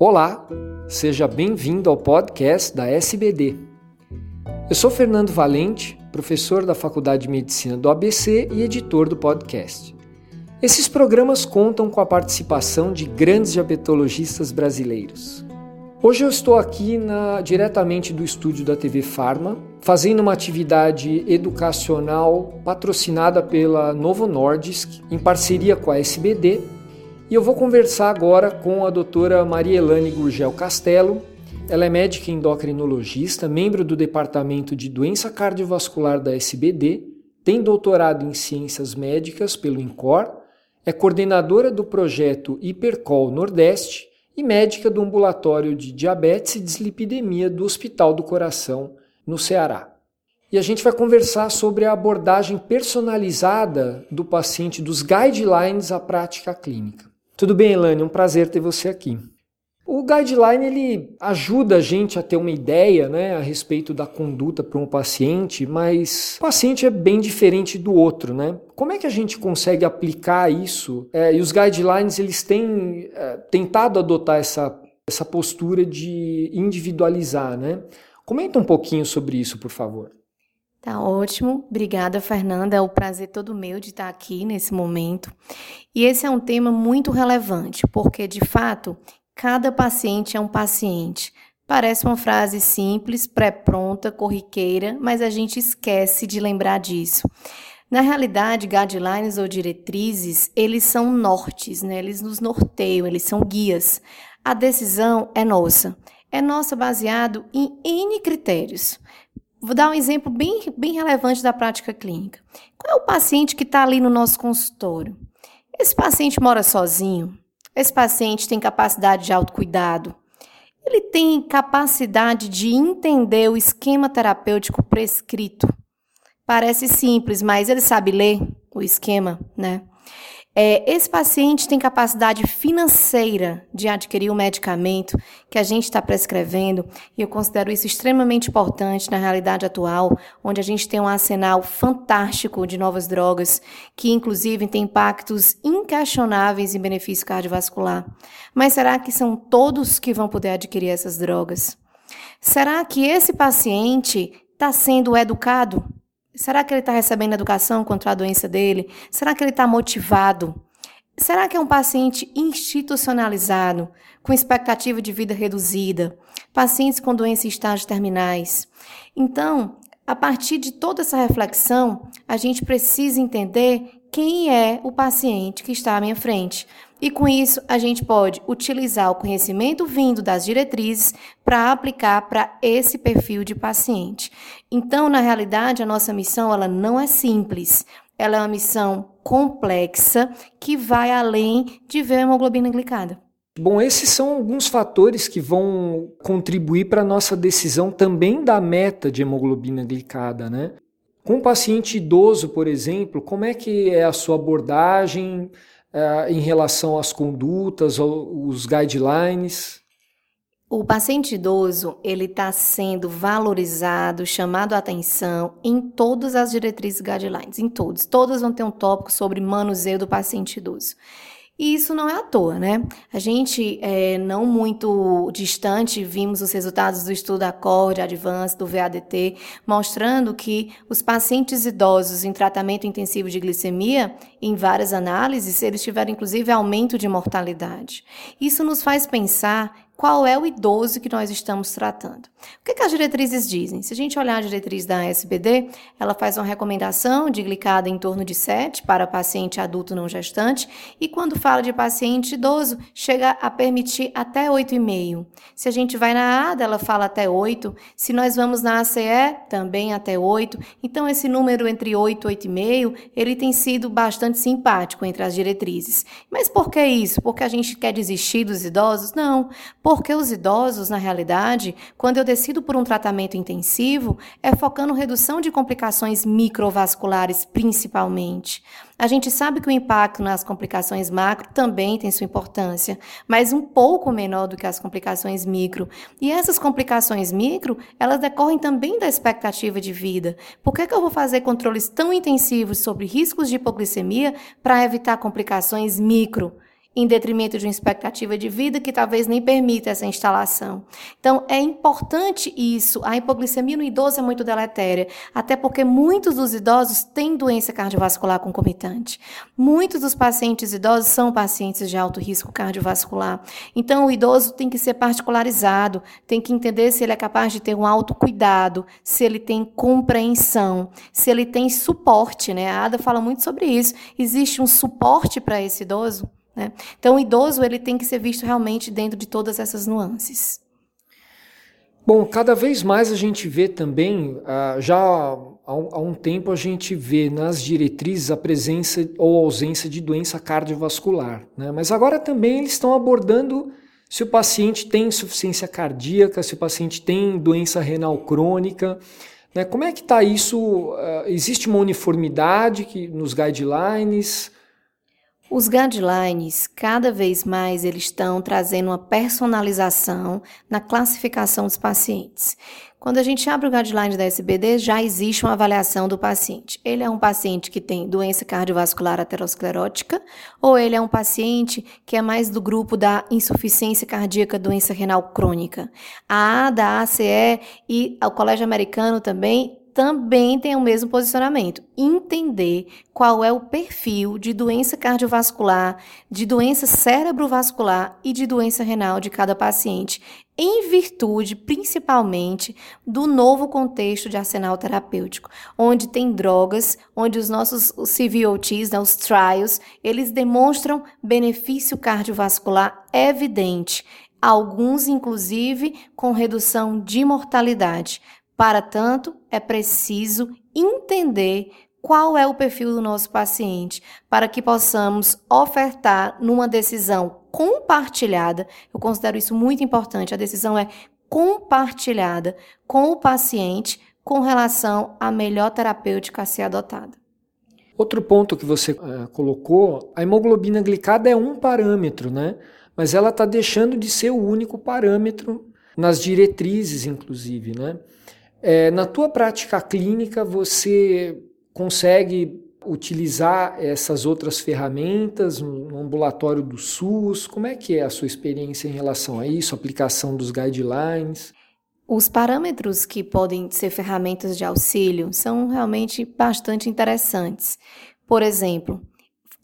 Olá, seja bem-vindo ao podcast da SBD. Eu sou Fernando Valente, professor da Faculdade de Medicina do ABC e editor do podcast. Esses programas contam com a participação de grandes diabetologistas brasileiros. Hoje eu estou aqui na, diretamente do estúdio da TV Farma, fazendo uma atividade educacional patrocinada pela Novo Nordisk, em parceria com a SBD e eu vou conversar agora com a doutora Maria Elane Gurgel Castelo. Ela é médica endocrinologista, membro do Departamento de Doença Cardiovascular da SBD, tem doutorado em Ciências Médicas pelo INCOR, é coordenadora do projeto Hipercol Nordeste e médica do ambulatório de diabetes e dislipidemia do Hospital do Coração, no Ceará. E a gente vai conversar sobre a abordagem personalizada do paciente dos guidelines à prática clínica. Tudo bem, Elane? Um prazer ter você aqui. O guideline ele ajuda a gente a ter uma ideia né, a respeito da conduta para um paciente, mas o paciente é bem diferente do outro. Né? Como é que a gente consegue aplicar isso? É, e os guidelines eles têm é, tentado adotar essa, essa postura de individualizar. Né? Comenta um pouquinho sobre isso, por favor. Tá ótimo. Obrigada, Fernanda. É um prazer todo meu de estar aqui nesse momento. E esse é um tema muito relevante, porque de fato, cada paciente é um paciente. Parece uma frase simples, pré-pronta, corriqueira, mas a gente esquece de lembrar disso. Na realidade, guidelines ou diretrizes, eles são nortes, né? Eles nos norteiam, eles são guias. A decisão é nossa. É nossa baseado em N critérios. Vou dar um exemplo bem, bem relevante da prática clínica. Qual é o paciente que está ali no nosso consultório? Esse paciente mora sozinho? Esse paciente tem capacidade de autocuidado? Ele tem capacidade de entender o esquema terapêutico prescrito? Parece simples, mas ele sabe ler o esquema, né? É, esse paciente tem capacidade financeira de adquirir o medicamento que a gente está prescrevendo, e eu considero isso extremamente importante na realidade atual, onde a gente tem um arsenal fantástico de novas drogas, que inclusive tem impactos inquestionáveis em benefício cardiovascular. Mas será que são todos que vão poder adquirir essas drogas? Será que esse paciente está sendo educado Será que ele está recebendo educação contra a doença dele? Será que ele está motivado? Será que é um paciente institucionalizado, com expectativa de vida reduzida? Pacientes com doenças em estágios terminais? Então, a partir de toda essa reflexão, a gente precisa entender quem é o paciente que está à minha frente. E com isso, a gente pode utilizar o conhecimento vindo das diretrizes para aplicar para esse perfil de paciente. Então, na realidade, a nossa missão ela não é simples. Ela é uma missão complexa que vai além de ver a hemoglobina glicada. Bom, esses são alguns fatores que vão contribuir para a nossa decisão também da meta de hemoglobina glicada, né? Com um paciente idoso, por exemplo, como é que é a sua abordagem uh, em relação às condutas, os guidelines? O paciente idoso ele está sendo valorizado, chamado a atenção em todas as diretrizes guidelines, em todos. Todas vão ter um tópico sobre manuseio do paciente idoso. E isso não é à toa, né? A gente, é, não muito distante, vimos os resultados do estudo Accord, Advance, do VADT, mostrando que os pacientes idosos em tratamento intensivo de glicemia, em várias análises, eles tiveram inclusive aumento de mortalidade. Isso nos faz pensar qual é o idoso que nós estamos tratando. O que, que, as diretrizes dizem? Se a gente olhar a diretriz da SBD, ela faz uma recomendação de glicada em torno de 7 para paciente adulto não gestante, e quando fala de paciente idoso, chega a permitir até 8,5. Se a gente vai na ADA, ela fala até 8. Se nós vamos na ACE, também até 8. Então, esse número entre 8 e 8,5, ele tem sido bastante simpático entre as diretrizes. Mas por que isso? Porque a gente quer desistir dos idosos? Não porque os idosos, na realidade, quando eu decido por um tratamento intensivo, é focando redução de complicações microvasculares principalmente. A gente sabe que o impacto nas complicações macro também tem sua importância, mas um pouco menor do que as complicações micro. E essas complicações micro, elas decorrem também da expectativa de vida. Por que, que eu vou fazer controles tão intensivos sobre riscos de hipoglicemia para evitar complicações micro? Em detrimento de uma expectativa de vida que talvez nem permita essa instalação. Então, é importante isso. A hipoglicemia no idoso é muito deletéria, até porque muitos dos idosos têm doença cardiovascular concomitante. Muitos dos pacientes idosos são pacientes de alto risco cardiovascular. Então, o idoso tem que ser particularizado, tem que entender se ele é capaz de ter um autocuidado, se ele tem compreensão, se ele tem suporte, né? A Ada fala muito sobre isso. Existe um suporte para esse idoso? Né? Então, o idoso ele tem que ser visto realmente dentro de todas essas nuances. Bom, cada vez mais a gente vê também, ah, já há um tempo a gente vê nas diretrizes a presença ou ausência de doença cardiovascular, né? mas agora também eles estão abordando se o paciente tem insuficiência cardíaca, se o paciente tem doença renal crônica, né? como é que está isso? Ah, existe uma uniformidade que, nos guidelines? Os guidelines, cada vez mais, eles estão trazendo uma personalização na classificação dos pacientes. Quando a gente abre o guideline da SBD, já existe uma avaliação do paciente. Ele é um paciente que tem doença cardiovascular aterosclerótica ou ele é um paciente que é mais do grupo da insuficiência cardíaca, doença renal crônica. A A da ACE e o Colégio Americano também também tem o mesmo posicionamento. Entender qual é o perfil de doença cardiovascular, de doença cerebrovascular e de doença renal de cada paciente, em virtude, principalmente, do novo contexto de arsenal terapêutico, onde tem drogas, onde os nossos os CVOTs, né, os trials, eles demonstram benefício cardiovascular evidente, alguns inclusive com redução de mortalidade. Para tanto, é preciso entender qual é o perfil do nosso paciente para que possamos ofertar numa decisão compartilhada. Eu considero isso muito importante. A decisão é compartilhada com o paciente com relação à melhor terapêutica a ser adotada. Outro ponto que você uh, colocou, a hemoglobina glicada é um parâmetro, né? Mas ela está deixando de ser o único parâmetro nas diretrizes, inclusive, né? É, na tua prática clínica, você consegue utilizar essas outras ferramentas no ambulatório do SUS? Como é que é a sua experiência em relação a isso, aplicação dos guidelines? Os parâmetros que podem ser ferramentas de auxílio são realmente bastante interessantes. Por exemplo,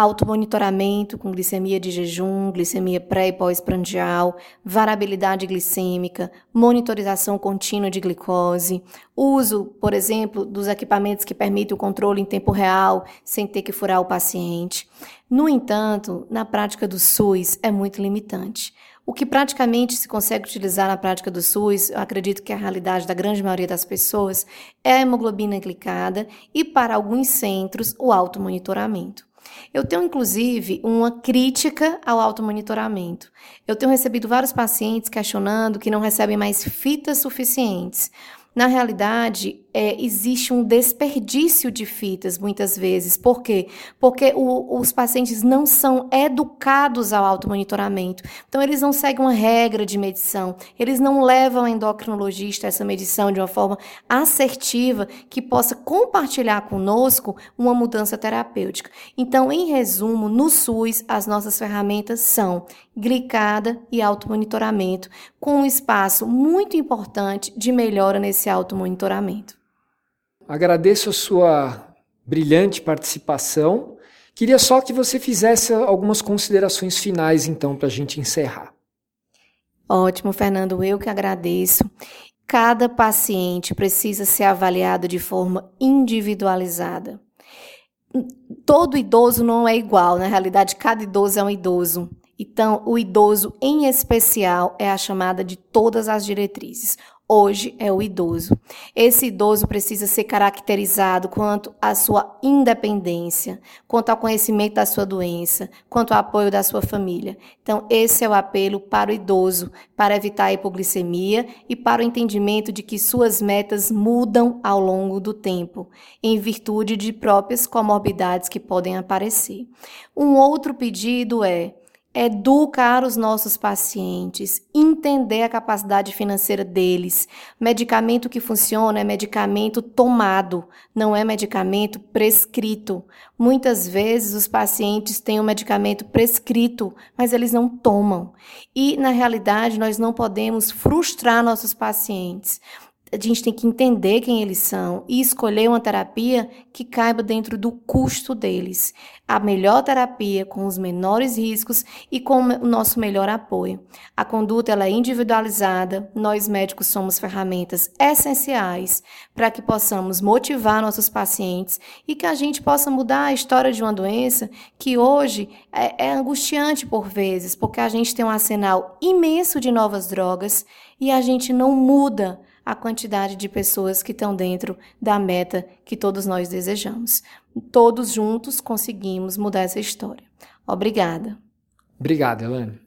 automonitoramento com glicemia de jejum, glicemia pré e pós-prandial, variabilidade glicêmica, monitorização contínua de glicose, uso, por exemplo, dos equipamentos que permitem o controle em tempo real, sem ter que furar o paciente. No entanto, na prática do SUS é muito limitante. O que praticamente se consegue utilizar na prática do SUS, eu acredito que é a realidade da grande maioria das pessoas, é a hemoglobina glicada e, para alguns centros, o automonitoramento. Eu tenho, inclusive, uma crítica ao automonitoramento. Eu tenho recebido vários pacientes questionando que não recebem mais fitas suficientes. Na realidade, é, existe um desperdício de fitas muitas vezes. Por quê? Porque o, os pacientes não são educados ao automonitoramento. Então, eles não seguem uma regra de medição. Eles não levam ao endocrinologista essa medição de uma forma assertiva que possa compartilhar conosco uma mudança terapêutica. Então, em resumo, no SUS, as nossas ferramentas são glicada e automonitoramento, com um espaço muito importante de melhora nesse automonitoramento. Agradeço a sua brilhante participação. Queria só que você fizesse algumas considerações finais, então, para a gente encerrar. Ótimo, Fernando. Eu que agradeço. Cada paciente precisa ser avaliado de forma individualizada. Todo idoso não é igual, na realidade, cada idoso é um idoso. Então, o idoso em especial é a chamada de todas as diretrizes. Hoje é o idoso. Esse idoso precisa ser caracterizado quanto à sua independência, quanto ao conhecimento da sua doença, quanto ao apoio da sua família. Então, esse é o apelo para o idoso, para evitar a hipoglicemia e para o entendimento de que suas metas mudam ao longo do tempo, em virtude de próprias comorbidades que podem aparecer. Um outro pedido é educar os nossos pacientes, entender a capacidade financeira deles. Medicamento que funciona é medicamento tomado, não é medicamento prescrito. Muitas vezes os pacientes têm o um medicamento prescrito, mas eles não tomam. E na realidade nós não podemos frustrar nossos pacientes a gente tem que entender quem eles são e escolher uma terapia que caiba dentro do custo deles. A melhor terapia com os menores riscos e com o nosso melhor apoio. A conduta ela é individualizada, nós médicos somos ferramentas essenciais para que possamos motivar nossos pacientes e que a gente possa mudar a história de uma doença que hoje é, é angustiante por vezes, porque a gente tem um arsenal imenso de novas drogas e a gente não muda a quantidade de pessoas que estão dentro da meta que todos nós desejamos. Todos juntos conseguimos mudar essa história. Obrigada. Obrigado, Elane.